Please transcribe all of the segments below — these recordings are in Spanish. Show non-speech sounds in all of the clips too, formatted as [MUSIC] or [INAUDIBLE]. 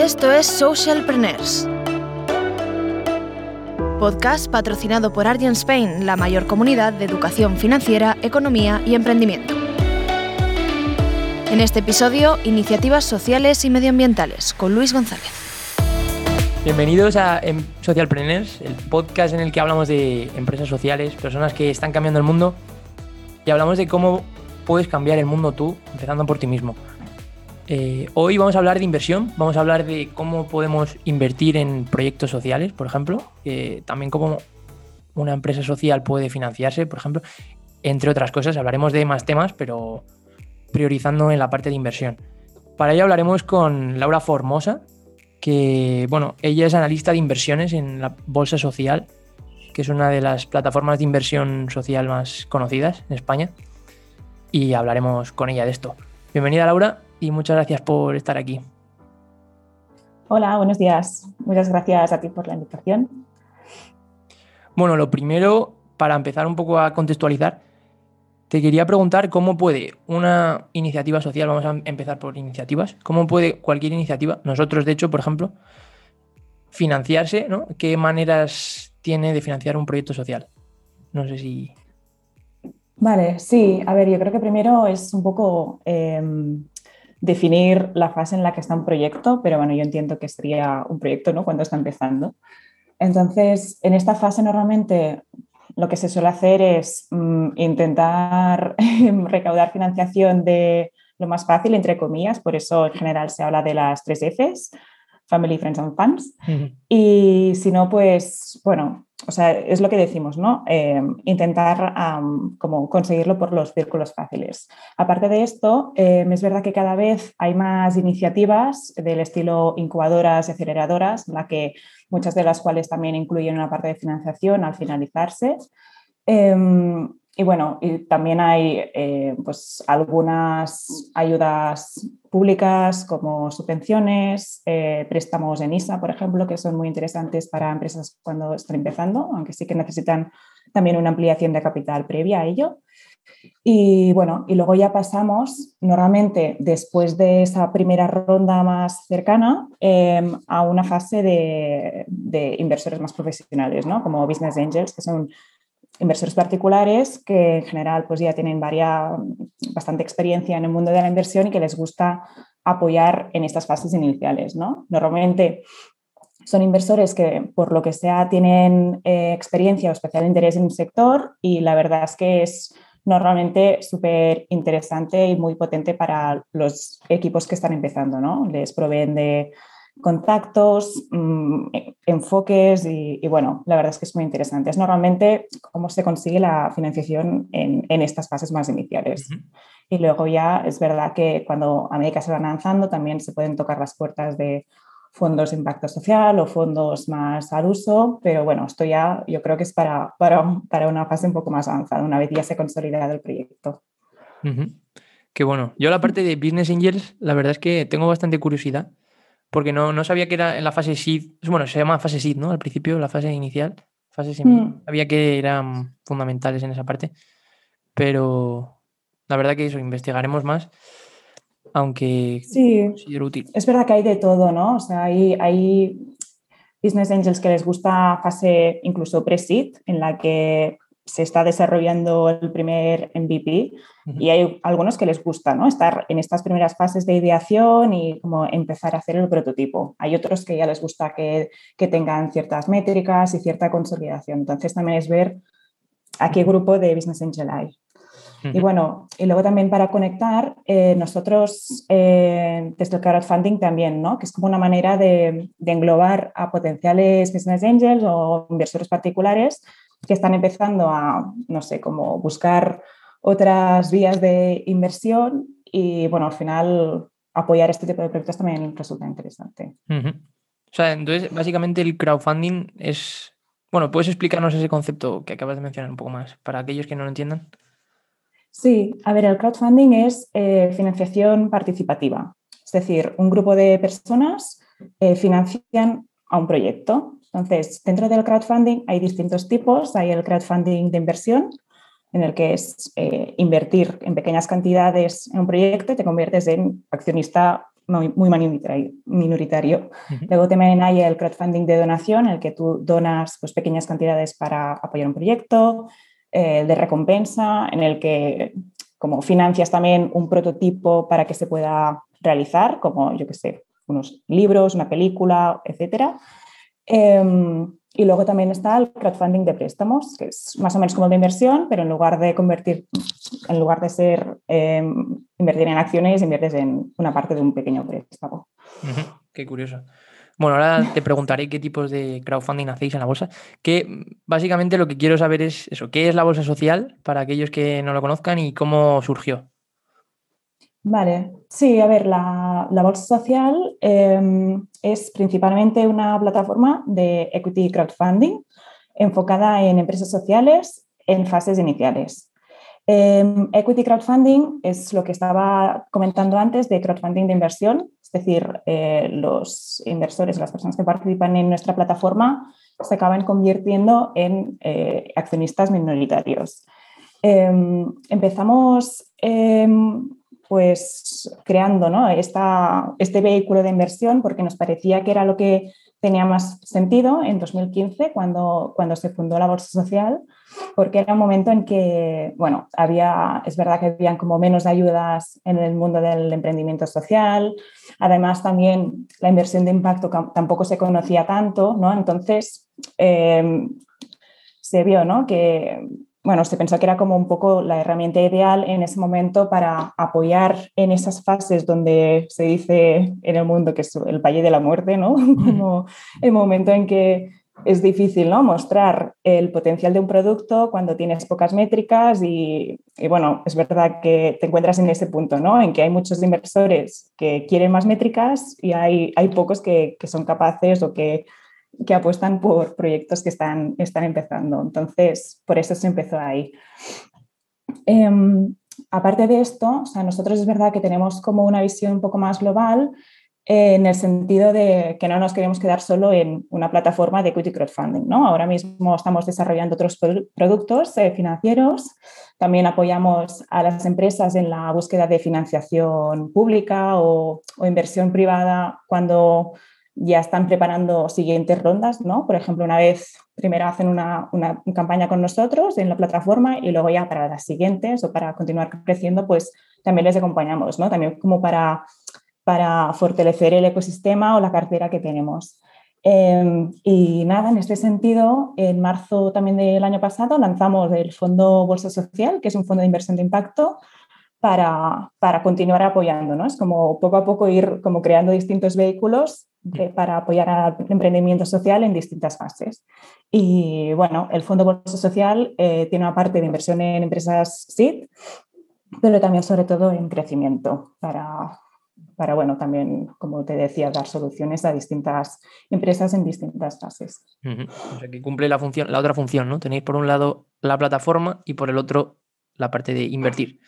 Esto es Socialpreneurs. Podcast patrocinado por Argent Spain, la mayor comunidad de educación financiera, economía y emprendimiento. En este episodio, iniciativas sociales y medioambientales con Luis González. Bienvenidos a em, Socialpreneurs, el podcast en el que hablamos de empresas sociales, personas que están cambiando el mundo y hablamos de cómo puedes cambiar el mundo tú, empezando por ti mismo. Eh, hoy vamos a hablar de inversión, vamos a hablar de cómo podemos invertir en proyectos sociales, por ejemplo, también cómo una empresa social puede financiarse, por ejemplo, entre otras cosas. Hablaremos de más temas, pero priorizando en la parte de inversión. Para ello hablaremos con Laura Formosa, que, bueno, ella es analista de inversiones en la Bolsa Social, que es una de las plataformas de inversión social más conocidas en España, y hablaremos con ella de esto. Bienvenida, Laura y muchas gracias por estar aquí. Hola, buenos días. Muchas gracias a ti por la invitación. Bueno, lo primero, para empezar un poco a contextualizar, te quería preguntar cómo puede una iniciativa social, vamos a empezar por iniciativas, cómo puede cualquier iniciativa, nosotros de hecho, por ejemplo, financiarse, ¿no? ¿Qué maneras tiene de financiar un proyecto social? No sé si... Vale, sí, a ver, yo creo que primero es un poco em, definir la fase en la que está un proyecto, pero bueno, yo entiendo que sería un proyecto ¿no? cuando está empezando. Entonces, en esta fase normalmente lo que se suele hacer es mm, intentar [LAUGHS] recaudar financiación de lo más fácil, entre comillas, por eso en general se habla de las tres Fs, Family, Friends and Fans. Y si no, pues bueno, o sea, es lo que decimos, ¿no? Em, intentar como conseguirlo por los círculos fáciles. Aparte de esto, em, es verdad que cada vez hay más iniciativas del estilo incubadoras y aceleradoras, la que muchas de las cuales también incluyen una parte de financiación al finalizarse. Em, y bueno, y también hay eh, pues algunas ayudas públicas como subvenciones, eh, préstamos en ISA, por ejemplo, que son muy interesantes para empresas cuando están empezando, aunque sí que necesitan también una ampliación de capital previa a ello. Y bueno, y luego ya pasamos normalmente después de esa primera ronda más cercana em, a una fase de, de, inversores más profesionales, ¿no? como business angels, que son inversores particulares que en general pues ya tienen bastante experiencia en el mundo de la inversión y que les gusta apoyar en estas fases iniciales. ¿no? Normalmente son inversores que por lo que sea tienen eh, experiencia o especial interés en un sector y la verdad es que es normalmente súper interesante y muy potente para los equipos que están empezando. ¿no? Les proveen de contactos, mm, enfoques y, bueno, la verdad es que es muy interesante. Es normalmente cómo se consigue la financiación en, estas fases más iniciales. Y luego ya es verdad que cuando a medida que se van avanzando también se pueden tocar las puertas de fondos de impacto social o fondos más al uso, pero bueno, esto ya yo creo que es para, para, para una fase un poco más avanzada, una vez ya se ha consolidado el proyecto. Qué bueno. Yo la parte de Business Angels, la verdad es que tengo bastante curiosidad porque no, no sabía que era en la fase seed, bueno, se llama fase seed, ¿no? Al principio, la fase inicial, fase mm. sabía que eran fundamentales en esa parte, pero la verdad que eso, investigaremos más, aunque sí, útil. Es verdad que hay de todo, ¿no? O sea, hay, hay business angels que les gusta fase incluso pre-seed, en la que se está desarrollando el primer MVP y hay algunos que les gusta ¿no? estar en estas primeras fases de ideación y como empezar a hacer el prototipo. Hay otros que ya les gusta que, que tengan ciertas métricas y cierta consolidación. Entonces también es ver a qué grupo de Business Angel hay. Y bueno, y luego también para conectar, eh, nosotros eh, desde el crowdfunding también, ¿no? que es como una manera de, de, englobar a potenciales business angels o inversores particulares que están empezando a, no sé, como buscar otras vías de inversión y, bueno, al final apoyar este tipo de proyectos también resulta interesante. O sea, entonces, básicamente el crowdfunding es... Bueno, ¿puedes explicarnos ese concepto que acabas de mencionar un poco más para aquellos que no lo entiendan? Sí, a ver, el crowdfunding es eh, financiación participativa. Es decir, un grupo de personas eh, financian a un proyecto. Entonces, dentro del crowdfunding hay distintos tipos. Hay el crowdfunding de inversión, en el que es eh, invertir en pequeñas cantidades en un proyecto y te conviertes en accionista muy minoritario. Luego también hay el crowdfunding de donación, en el que tú donas pues, pequeñas cantidades para apoyar un proyecto, eh, de recompensa, en el que como financias también un prototipo para que se pueda realizar, como yo que sé, unos libros, una película, etc. Em, y luego también está el crowdfunding de préstamos, que es más o menos como de inversión, pero en lugar de convertir, en lugar de ser em, invertir en acciones, inviertes en una parte de un pequeño préstamo. Qué curioso. Bueno, ahora te preguntaré qué tipos de crowdfunding hacéis en la bolsa. Que básicamente lo que quiero saber es eso, ¿qué es la bolsa social para aquellos que no lo conozcan y cómo surgió? Vale, sí, a ver, la, Bolsa Social em, es principalmente una plataforma de equity crowdfunding enfocada en empresas sociales en fases iniciales. Em, equity crowdfunding es lo que estaba comentando antes de crowdfunding de inversión, es decir, eh, los inversores, las personas que participan en nuestra plataforma se acaban convirtiendo en eh, accionistas minoritarios. Em, empezamos pues creando ¿no? este vehículo de inversión porque nos parecía que era lo que tenía más sentido en 2015 cuando, cuando se fundó la Bolsa Social, porque era un momento en que, bueno, había, es verdad que habían como menos ayudas en el mundo del emprendimiento social, además también la inversión de impacto tampoco se conocía tanto, ¿no? Entonces, eh, se vio ¿no? que bueno, se pensó que era como un poco la herramienta ideal en ese momento para apoyar en esas fases donde se dice en el mundo que es el valle de la muerte, ¿no? [LAUGHS] Como el momento en que es difícil ¿no? mostrar el potencial de un producto cuando tienes pocas métricas y, bueno, es verdad que te encuentras en ese punto, ¿no? En que hay muchos inversores que quieren más métricas y hay, hay pocos que, que son capaces o que que apuestan por proyectos que están, están empezando. Entonces, por eso se empezó ahí. Em, aparte de esto, o sea, nosotros es verdad que tenemos como una visión un poco más global eh, en el sentido de que no nos queremos quedar solo en una plataforma de equity crowdfunding. ¿no? Ahora mismo estamos desarrollando otros productos eh, financieros. También apoyamos a las empresas en la búsqueda de financiación pública o, o inversión privada cuando ya están preparando siguientes rondas, ¿no? Por ejemplo, una vez primero hacen una, una, campaña con nosotros en la plataforma y luego ya para las siguientes o para continuar creciendo, pues también les acompañamos, ¿no? También como para, para fortalecer el ecosistema o la cartera que tenemos. Em, y nada, en este sentido, en marzo también del año pasado lanzamos el Fondo Bolsa Social, que es un fondo de inversión de impacto, para, para continuar apoyando. ¿no? Es como poco a poco ir como creando distintos vehículos para apoyar al emprendimiento social en distintas fases. Y bueno, el Fondo Bolsa Social eh, tiene una parte de inversión en empresas SID, pero también sobre todo en crecimiento para, para, bueno, también, como te decía, dar soluciones a distintas empresas en distintas fases. O sea, que cumple la, función, la otra función, ¿no? Tenéis por un lado la plataforma y por el otro la parte de invertir.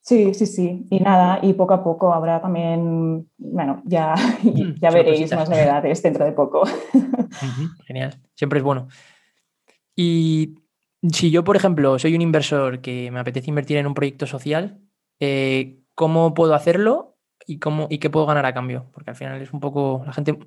Sí, sí, sí. Y nada, y poco a poco habrá también, bueno, ya, [LAUGHS] mm, ya veréis más novedades dentro de poco. [LAUGHS] Genial, siempre es bueno. Y si yo, por ejemplo, soy un inversor que me apetece invertir en un proyecto social, eh, ¿cómo puedo hacerlo y, cómo, y qué puedo ganar a cambio? Porque al final es un poco, la gente,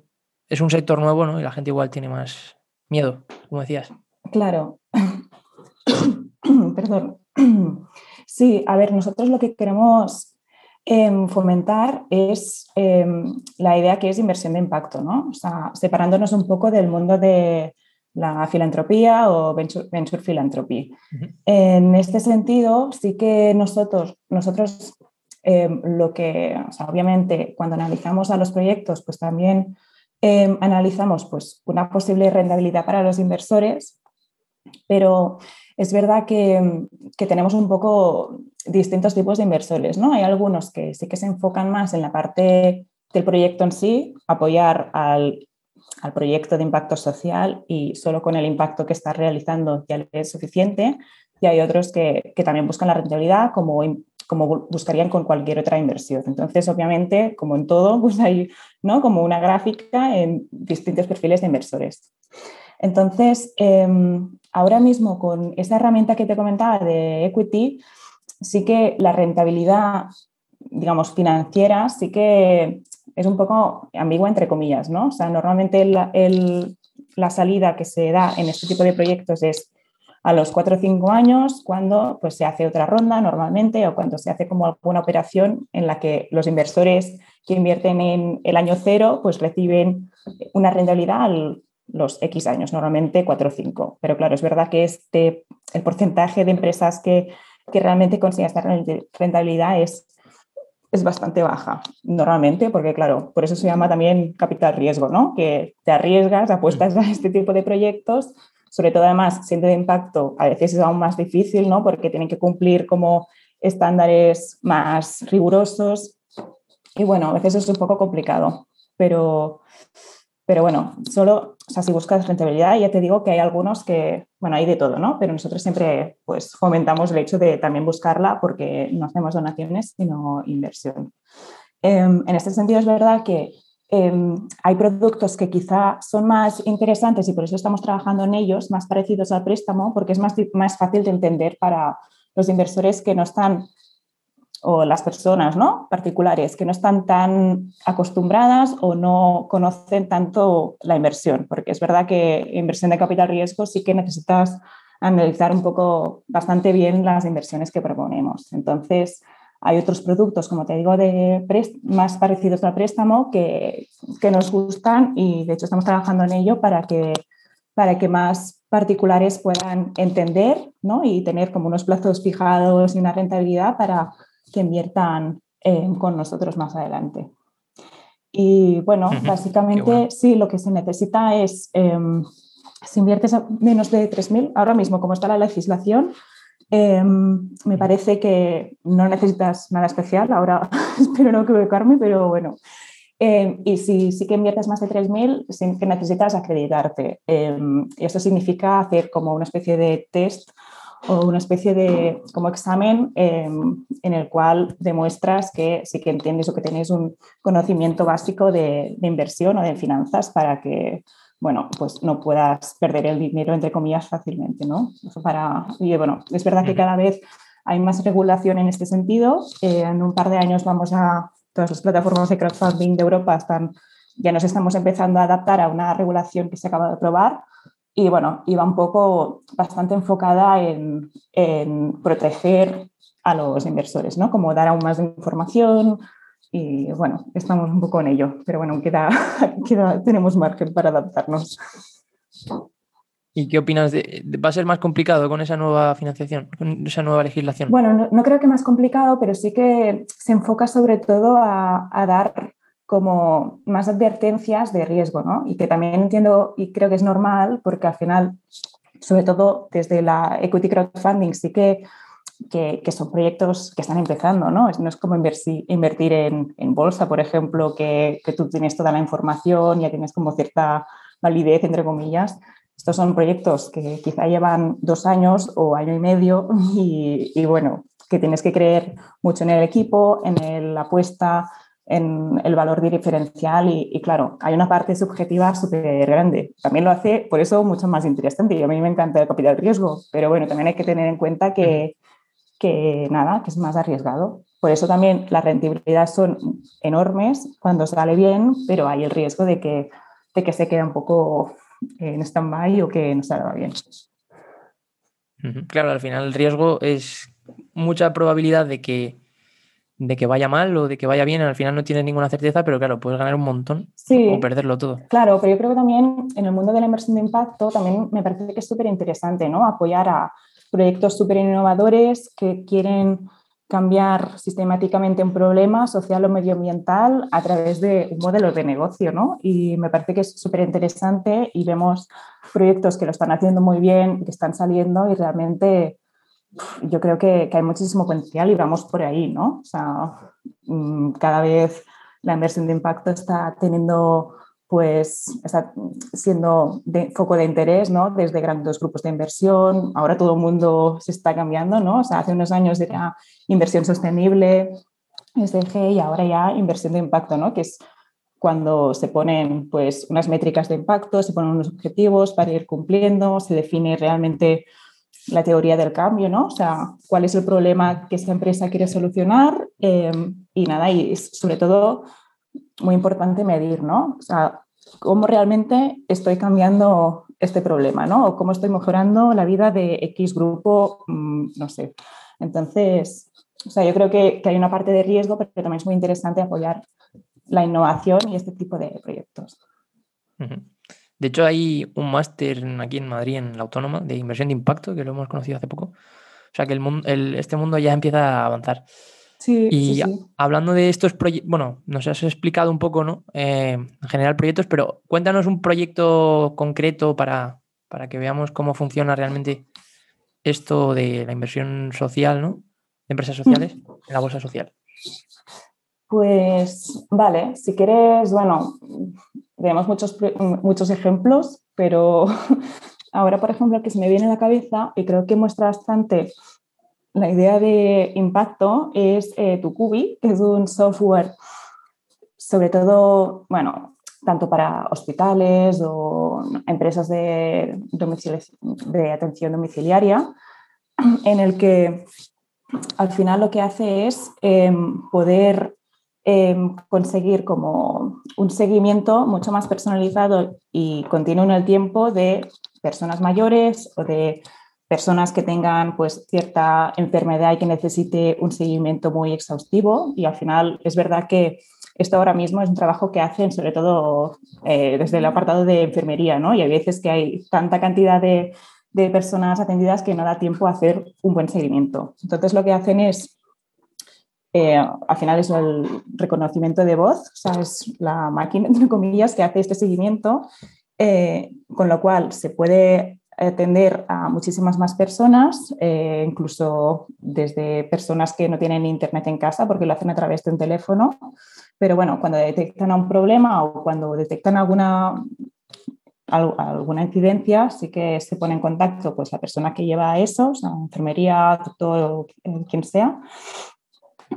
es un sector nuevo, ¿no? Y la gente igual tiene más miedo, como decías. Claro. [COUGHS] Perdón. [COUGHS] Sí, a ver, nosotros lo que queremos em, fomentar es em, la idea que es inversión de impacto, ¿no? O sea, separándonos un poco del mundo de la filantropía o venture, venture philanthropy. En este sentido, sí que nosotros, nosotros em, lo que, o sea, obviamente, cuando analizamos a los proyectos, pues también analizamos pues, una posible rentabilidad para los inversores, pero es verdad que, tenemos un poco distintos tipos de inversores, ¿no? Hay algunos que sí que se enfocan más en la parte del proyecto en sí, apoyar al, proyecto de impacto social y solo con el impacto que está realizando ya es suficiente. Y hay otros que, también buscan la rentabilidad como, como buscarían con cualquier otra inversión. Entonces, obviamente, como en todo, [LAUGHS] pues hay ¿no? como una gráfica en distintos perfiles de inversores. Entonces, em, ahora mismo con esa herramienta que te comentaba de equity, sí que la rentabilidad, digamos, financiera, sí que es un poco ambigua entre comillas, ¿no? O sea, normalmente la salida que se da en este tipo de proyectos es a los 4 o 5 años cuando pues, se hace otra ronda normalmente o cuando se hace como alguna operación en la que los inversores que invierten en el año cero pues reciben una rentabilidad a los X años, normalmente 4 o 5. Pero claro, es verdad que este, el porcentaje de empresas que, que realmente consiguen esta rentabilidad es es bastante baja normalmente, porque claro, por eso se llama también capital riesgo, ¿no? Que te arriesgas, apuestas a este tipo de proyectos sobre todo además siendo de impacto, a veces es aún más difícil, ¿no? Porque tienen que cumplir como estándares más rigurosos y bueno, a veces es un poco complicado, pero, pero bueno, solo, o sea, si buscas rentabilidad, ya te digo que hay algunos que, bueno, hay de todo, ¿no? Pero nosotros siempre pues fomentamos el hecho de también buscarla porque no hacemos donaciones, sino inversión. Em, en este sentido es verdad que Em, hay productos que quizá son más interesantes y por eso estamos trabajando en ellos, más parecidos al préstamo, porque es más, más fácil de entender para los inversores que no están, o las personas ¿no? particulares, que no están tan acostumbradas o no conocen tanto la inversión, porque es verdad que inversión de capital riesgo sí que necesitas analizar un poco bastante bien las inversiones que proponemos. Entonces, hay otros productos, como te digo, de más parecidos al préstamo que, que, nos gustan y de hecho estamos trabajando en ello para que, para que más particulares puedan entender ¿no? y tener como unos plazos fijados y una rentabilidad para que inviertan eh, con nosotros más adelante. Y bueno, básicamente sí, lo que se necesita es, em, si inviertes menos de 3.000, ahora mismo como está la legislación, Em, me parece que no necesitas nada especial, ahora [LAUGHS] espero no equivocarme, pero bueno. Em, y si sí que inviertes más de 3.000, sí que necesitas acreditarte. Em, y esto significa hacer como una especie de test una especie de como examen en el cual demuestras que sí que entiendes o que tienes un conocimiento básico de, de inversión o de finanzas para que bueno, pues no puedas perder el dinero, entre comillas, fácilmente, ¿no? para, y bueno, es verdad que cada vez hay más regulación en este sentido. Eh, en un par de años vamos a, todas las plataformas de crowdfunding de Europa están, ya nos estamos empezando a adaptar a una regulación que se acaba de aprobar y bueno, iba un poco bastante enfocada en, en proteger a los inversores, ¿no? Como dar aún más información, y bueno, estamos un poco en ello, pero bueno, queda, [LAUGHS] queda, tenemos margen para adaptarnos. ¿Y qué opinas? De, ¿Va a ser más complicado con esa nueva financiación, con esa nueva legislación? Bueno, no, creo que más complicado, pero sí que se enfoca sobre todo a, a, dar como más advertencias de riesgo, ¿no? Y que también entiendo y creo que es normal porque al final, sobre todo desde la equity crowdfunding, sí que que, son proyectos que están empezando, ¿no? No es como invertir, en, en, bolsa, por ejemplo, que, que, tú tienes toda la información, ya tienes como cierta validez, entre comillas. Estos son proyectos que quizá llevan dos años o año y medio [LAUGHS] y, y bueno, que tienes que creer mucho en el equipo, en la apuesta, en el valor diferencial y, y, claro, hay una parte subjetiva súper grande. También lo hace, por eso, mucho más interesante. Y a mí me encanta el capital riesgo, pero bueno, también hay que tener en cuenta que, que nada, que es más arriesgado. Por eso también las rentabilidades son enormes cuando sale bien, pero hay el riesgo de que, de que se quede un poco en stand-by o que no salga bien. Claro, al final el riesgo es mucha probabilidad de que, de que vaya mal o de que vaya bien. Al final no tienes ninguna certeza, pero claro, puedes ganar un montón o perderlo todo. Claro, pero yo creo que también en el mundo de la inversión de impacto también me parece que es súper interesante ¿no? apoyar a, proyectos súper innovadores que quieren cambiar sistemáticamente un problema social o medioambiental a través de un modelo de negocio, ¿no? Y me parece que es súper interesante y vemos proyectos que lo están haciendo muy bien, que están saliendo y realmente yo creo que, que hay muchísimo potencial y vamos por ahí, ¿no? O sea, mm, cada vez la inversión de impacto está teniendo pues está siendo de, foco de interés ¿no? desde grandes grupos de inversión. Ahora todo el mundo se está cambiando, ¿no? O sea, hace unos años era inversión sostenible, SDG, y ahora ya inversión de impacto, ¿no? Que es cuando se ponen pues, unas métricas de impacto, se ponen unos objetivos para ir cumpliendo, se define realmente la teoría del cambio, ¿no? O sea, cuál es el problema que esta empresa quiere solucionar eh, y nada, y sobre todo muy importante medir, ¿no? O sea, cómo realmente estoy cambiando este problema, ¿no? O cómo estoy mejorando la vida de X grupo, mm, no sé. Entonces, o sea, yo creo que, que hay una parte de riesgo, pero también es muy interesante apoyar la innovación y este tipo de proyectos. De hecho, hay un máster aquí en Madrid, en la Autónoma, de inversión de impacto, que lo hemos conocido hace poco. O sea, que el mundo, este mundo ya empieza a avanzar. Sí, y sí, sí. hablando de estos proyectos, bueno, nos has explicado un poco, ¿no? Eh, en general proyectos, pero cuéntanos un proyecto concreto para, para que veamos cómo funciona realmente esto de la inversión social, ¿no? De empresas sociales en la bolsa social. Pues vale, si quieres, bueno, vemos muchos, muchos ejemplos, pero [LAUGHS] ahora, por ejemplo, que se me viene a la cabeza y creo que muestra bastante la idea de impacto es eh, Tucubi, que es un software, sobre todo, bueno, tanto para hospitales o empresas de, de atención domiciliaria, en el que al final lo que hace es eh, poder eh, conseguir como un seguimiento mucho más personalizado y continuo en el tiempo de personas mayores o de personas que tengan pues cierta enfermedad y que necesite un seguimiento muy exhaustivo y al final es verdad que esto ahora mismo es un trabajo que hacen sobre todo eh, desde el apartado de enfermería, ¿no? Y hay veces que hay tanta cantidad de, de, personas atendidas que no da tiempo a hacer un buen seguimiento. Entonces lo que hacen es, eh, al final es el reconocimiento de voz, o sea, es la máquina, [LAUGHS] entre comillas, que hace este seguimiento, eh, con lo cual se puede atender a muchísimas más personas, eh, incluso desde personas que no tienen internet en casa porque lo hacen a través de un teléfono. Pero bueno, cuando detectan un problema o cuando detectan alguna, alguna incidencia, sí que se pone en contacto pues, la persona que lleva eso, o sea, enfermería, doctor, quien sea.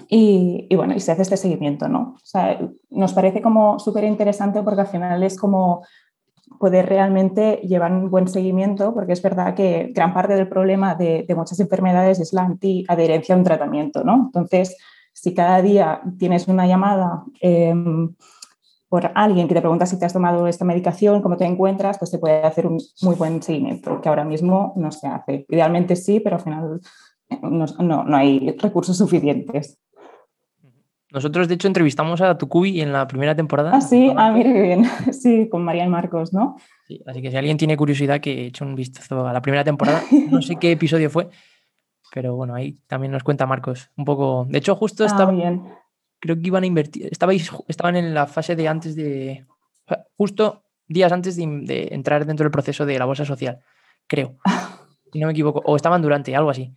Y, y, bueno, y se hace este seguimiento, ¿no? O sea, nos parece como súper interesante porque al final es como poder realmente llevar un buen seguimiento, porque es verdad que gran parte del problema de, de muchas enfermedades es la antiadherencia a un tratamiento, ¿no? Entonces, si cada día tienes una llamada eh, por alguien que te pregunta si te has tomado esta medicación, cómo te encuentras, pues se puede hacer un muy buen seguimiento, que ahora mismo no se hace. Idealmente sí, pero al final no, no, no hay recursos suficientes. Nosotros, de hecho, entrevistamos a Tucubi en la primera temporada. Ah, sí, ah, mire bien. [LAUGHS] Sí, con María y Marcos, ¿no? Sí, así que si alguien tiene curiosidad, que eche un vistazo a la primera temporada. [LAUGHS] No sé qué episodio fue, pero bueno, ahí también nos cuenta Marcos un poco. De hecho, justo estaba. Ah, bien. Creo que iban a invertir. Estabais, estaban en la fase de antes de. Justo días antes de, de entrar dentro del proceso de la bolsa social, creo. [LAUGHS] Si no me equivoco. O estaban durante, algo así.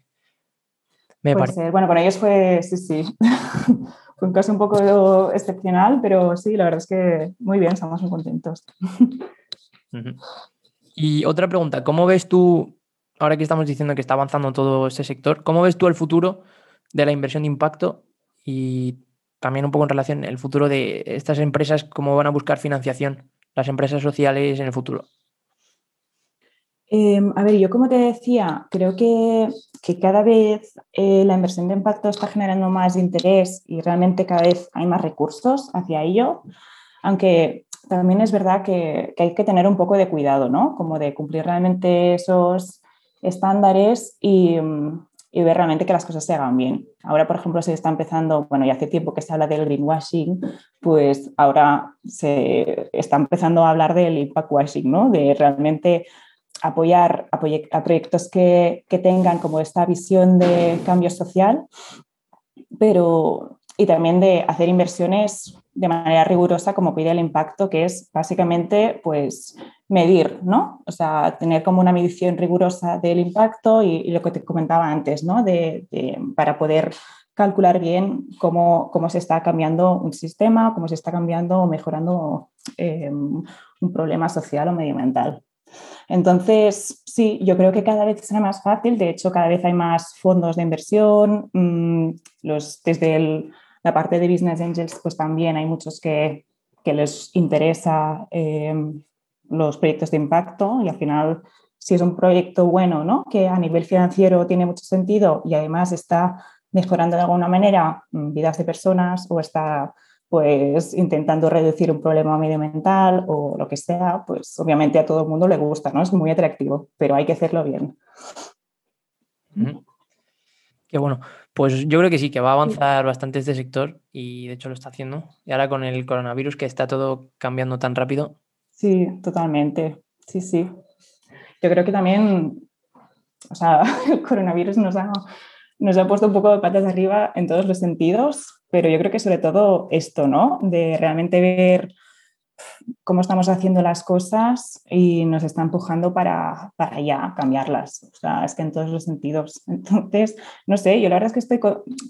Me ser. Bueno, con ellos fue. Sí, sí. Fue un caso un poco excepcional, pero sí, la verdad es que muy bien, estamos muy contentos. Y otra pregunta, ¿cómo ves tú, ahora que estamos diciendo que está avanzando todo ese sector, ¿cómo ves tú el futuro de la inversión de impacto y también un poco en relación el futuro de estas empresas, cómo van a buscar financiación, las empresas sociales en el futuro? Eh, a ver, yo como te decía, creo que, que cada vez eh, la inversión de impacto está generando más interés y realmente cada vez hay más recursos hacia ello, aunque también es verdad que, que, hay que tener un poco de cuidado, ¿no? Como de cumplir realmente esos estándares y, y ver realmente que las cosas se hagan bien. Ahora, por ejemplo, se está empezando, bueno, ya hace tiempo que se habla del greenwashing, pues ahora se está empezando a hablar del impact washing, ¿no? De realmente apoyar a, a proyectos que, que, tengan como esta visión de cambio social, pero y también de hacer inversiones de manera rigurosa como pide el impacto, que es básicamente pues medir, ¿no? O sea, tener como una medición rigurosa del impacto y, lo que te comentaba antes, ¿no? De, de, para poder calcular bien cómo, cómo, se está cambiando un sistema, cómo se está cambiando o mejorando eh, un problema social o medioambiental. Entonces, sí, yo creo que cada vez será más fácil. De hecho, cada vez hay más fondos de inversión. Mm, los, desde el, la parte de Business Angels, pues también hay muchos que, que les interesa eh, los proyectos de impacto y al final, si es un proyecto bueno, ¿no? que a nivel financiero tiene mucho sentido y además está mejorando de alguna manera mm, vidas de personas o está pues intentando reducir un problema medioambiental o lo que sea, pues obviamente a todo el mundo le gusta, ¿no? Es muy atractivo, pero hay que hacerlo bien. Qué bueno. Pues yo creo que sí, que va a avanzar bastante este sector y de hecho lo está haciendo. Y ahora con el coronavirus que está todo cambiando tan rápido. Sí, totalmente. Sí, sí. Yo creo que también, o sea, [LAUGHS] el coronavirus nos ha, nos ha puesto un poco de patas arriba en todos los sentidos, pero yo creo que sobre todo esto, ¿no? De realmente ver cómo estamos haciendo las cosas y nos está empujando para, para ya cambiarlas. O sea, es que en todos los sentidos. [LAUGHS] Entonces, no sé, yo la verdad es que estoy,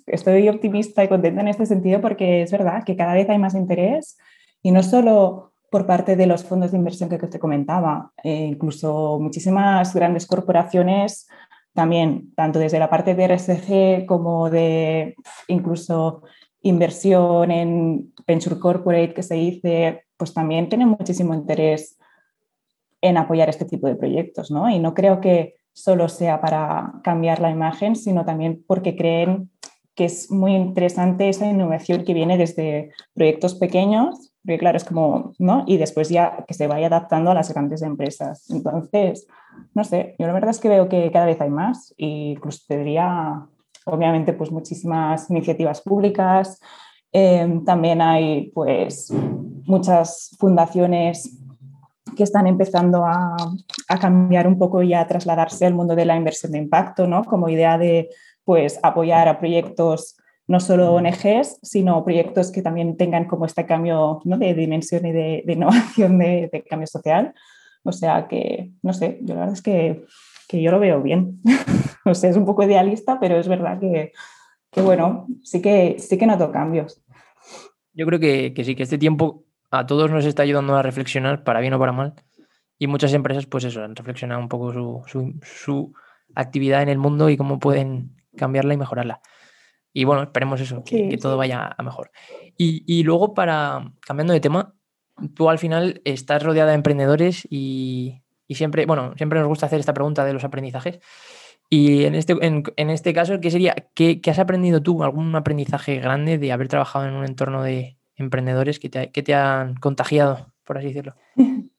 estoy optimista y contenta en este sentido porque es verdad que cada vez hay más interés y no solo por parte de los fondos de inversión que te comentaba, eh, incluso muchísimas grandes corporaciones también, tanto desde la parte de RSC como de incluso inversión en Venture Corporate que se dice, pues también tienen muchísimo interés en apoyar este tipo de proyectos, ¿no? Y no creo que solo sea para cambiar la imagen, sino también porque creen que es muy interesante esa innovación que viene desde proyectos pequeños, porque claro, es como, ¿no? Y después ya que se vaya adaptando a las grandes empresas. Entonces, no sé, yo la verdad es que veo que cada vez hay más y incluso tendría, obviamente, pues muchísimas iniciativas públicas. Eh, también hay, pues, muchas fundaciones que están empezando a, a, cambiar un poco y a trasladarse al mundo de la inversión de impacto, ¿no? Como idea de, pues, apoyar a proyectos no solo ONGs, sino proyectos que también tengan como este cambio ¿no? de dimensión y de, de innovación de, de, cambio social. O sea que, no sé, yo la verdad es que, que yo lo veo bien. [LAUGHS] o sea, es un poco idealista, pero es verdad que, que, bueno, sí que, sí que noto cambios. Yo creo que, que sí, que este tiempo a todos nos está ayudando a reflexionar, para bien o para mal. Y muchas empresas, pues eso, han reflexionado un poco su, su, su actividad en el mundo y cómo pueden cambiarla y mejorarla. Y bueno, esperemos eso, que, sí, que todo vaya a mejor. Y, y, luego, para cambiando de tema, tú al final estás rodeada de emprendedores y, y, siempre, bueno, siempre nos gusta hacer esta pregunta de los aprendizajes. Y en este, en, este caso, ¿qué sería? ¿Qué, ¿Qué, has aprendido tú? ¿Algún aprendizaje grande de haber trabajado en un entorno de emprendedores que te, que te han contagiado, por así decirlo? [LAUGHS]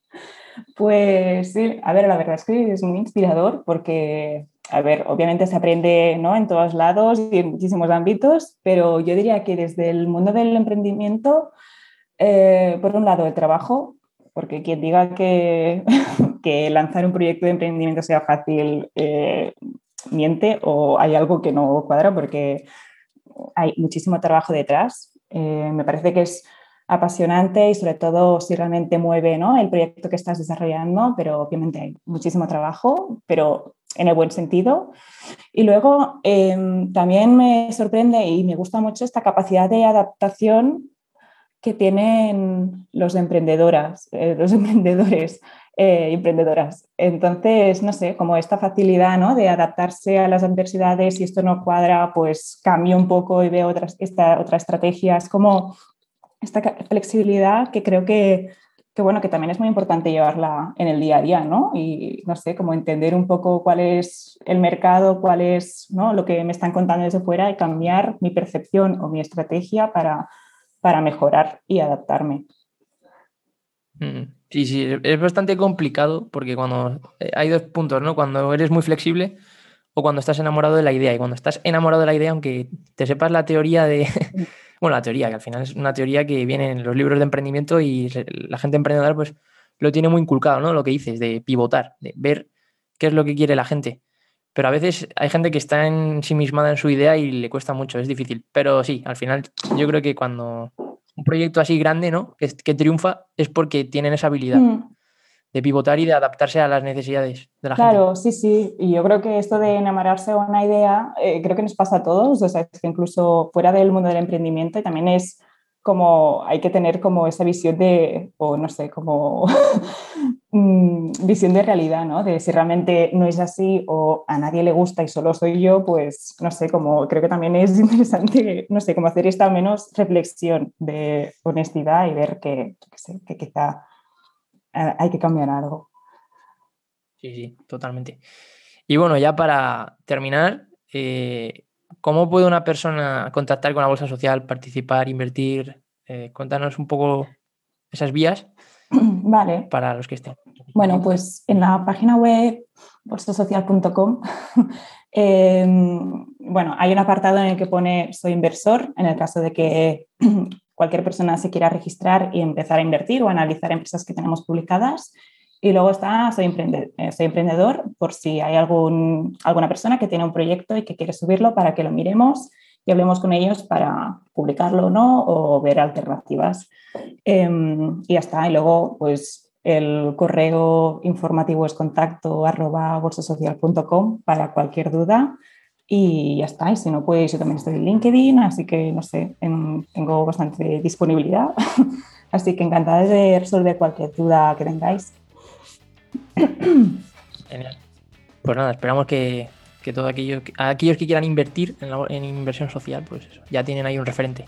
Pues sí, a ver, la verdad es que es muy inspirador porque a ver, obviamente se aprende ¿no? en todos lados y en muchísimos ámbitos, pero yo diría que desde el mundo del emprendimiento, eh, por un lado el trabajo, porque quien diga que, que, lanzar un proyecto de emprendimiento sea fácil, eh, miente o hay algo que no cuadra porque hay muchísimo trabajo detrás. Eh, me parece que es apasionante y sobre todo si realmente mueve ¿no? el proyecto que estás desarrollando, pero obviamente hay muchísimo trabajo, pero en el buen sentido. Y luego eh, también me sorprende y me gusta mucho esta capacidad de adaptación que tienen los emprendedoras, eh, los [LAUGHS] emprendedores eh, emprendedoras. Entonces, no sé, como esta facilidad ¿no? de adaptarse a las adversidades, si esto no cuadra, pues cambio un poco y veo otra, esta, otra estrategia. Es como esta flexibilidad que creo que que bueno, que también es muy importante llevarla en el día a día, ¿no? Y no sé, como entender un poco cuál es el mercado, cuál es ¿no? lo que me están contando desde fuera y cambiar mi percepción o mi estrategia para, para mejorar y adaptarme. Mm, sí, sí, es bastante complicado porque cuando eh, hay dos puntos, ¿no? Cuando eres muy flexible o cuando estás enamorado de la idea. Y cuando estás enamorado de la idea, aunque te sepas la teoría de [LAUGHS] bueno, la teoría, que al final es una teoría que viene en los libros de emprendimiento y la gente emprendedora pues lo tiene muy inculcado, ¿no? Lo que dices, de pivotar, de ver qué es lo que quiere la gente. Pero a veces hay gente que está ensimismada en su idea y le cuesta mucho, es difícil. Pero sí, al final yo creo que cuando un proyecto así grande, ¿no? Que, que triunfa es porque tienen esa habilidad. Mm de pivotar y de adaptarse a las necesidades de la claro, gente. Claro, sí, sí. Y yo creo que esto de enamorarse de una idea, eh, creo que nos pasa a todos. O sea, es que incluso fuera del mundo del emprendimiento también es como hay que tener como esa visión de, o no sé, como [LAUGHS] visión de realidad, ¿no? De si realmente no es así o a nadie le gusta y solo soy yo, pues no sé, como creo que también es [LAUGHS] interesante, no sé, como hacer esta menos reflexión de honestidad y ver que, que, sé, quizá hay que cambiar algo. Sí, sí, totalmente. Y bueno, ya para terminar, eh, ¿cómo puede una persona contactar con la bolsa social, participar, invertir? Eh, cuéntanos un poco esas vías [CLEARS THROAT] vale. para los que estén. Bueno, pues en la página web bolsasocial.com, [LAUGHS] em, bueno, hay un apartado en el que pone soy inversor, en el caso de que [CLEARS THROAT] cualquier persona se quiera registrar y empezar a invertir o analizar empresas que tenemos publicadas. Y luego está soy, emprendedor, eh, soy emprendedor por si hay algún, alguna persona que tiene un proyecto y que quiere subirlo para que lo miremos y hablemos con ellos para publicarlo o no o ver alternativas. Em, y ya está. Y luego, pues el correo informativo es contacto arroba bolsasocial.com para cualquier duda. Y ya está. Y si no, pues yo también estoy en LinkedIn, así que no sé, tengo bastante disponibilidad. [LAUGHS] así que encantada de resolver cualquier duda que tengáis. Genial. Pues nada, esperamos que, que todos aquellos, aquellos que quieran invertir en, inversión social, pues eso, ya tienen ahí un referente.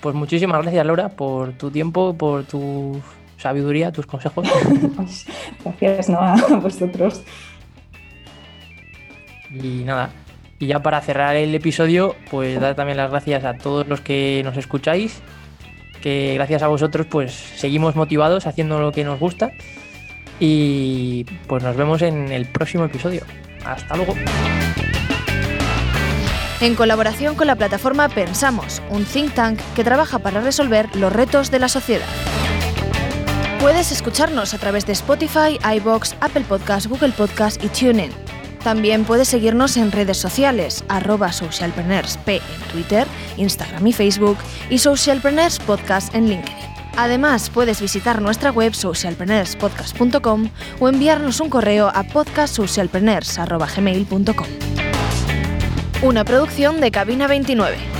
Pues muchísimas gracias, Laura, por tu tiempo, por tu sabiduría, tus consejos. [LAUGHS] gracias, ¿no? A vosotros. Y nada, y ya para cerrar el episodio, pues dar también las gracias a todos los que nos escucháis, que gracias a vosotros pues seguimos motivados haciendo lo que nos gusta y pues nos vemos en el próximo episodio. Hasta luego. En colaboración con la plataforma Pensamos, un think tank que trabaja para resolver los retos de la sociedad. Puedes escucharnos a través de Spotify, iBox, Apple Podcasts, Google Podcasts y TuneIn. También puedes seguirnos en redes sociales, arroba socialpreneursp en Twitter, Instagram y Facebook y Socialpreneurs Podcast en LinkedIn. Además, puedes visitar nuestra web socialpreneurspodcast.com o enviarnos un correo a podcastsocialpreneurs.gmail.com. Una producción de Cabina 29.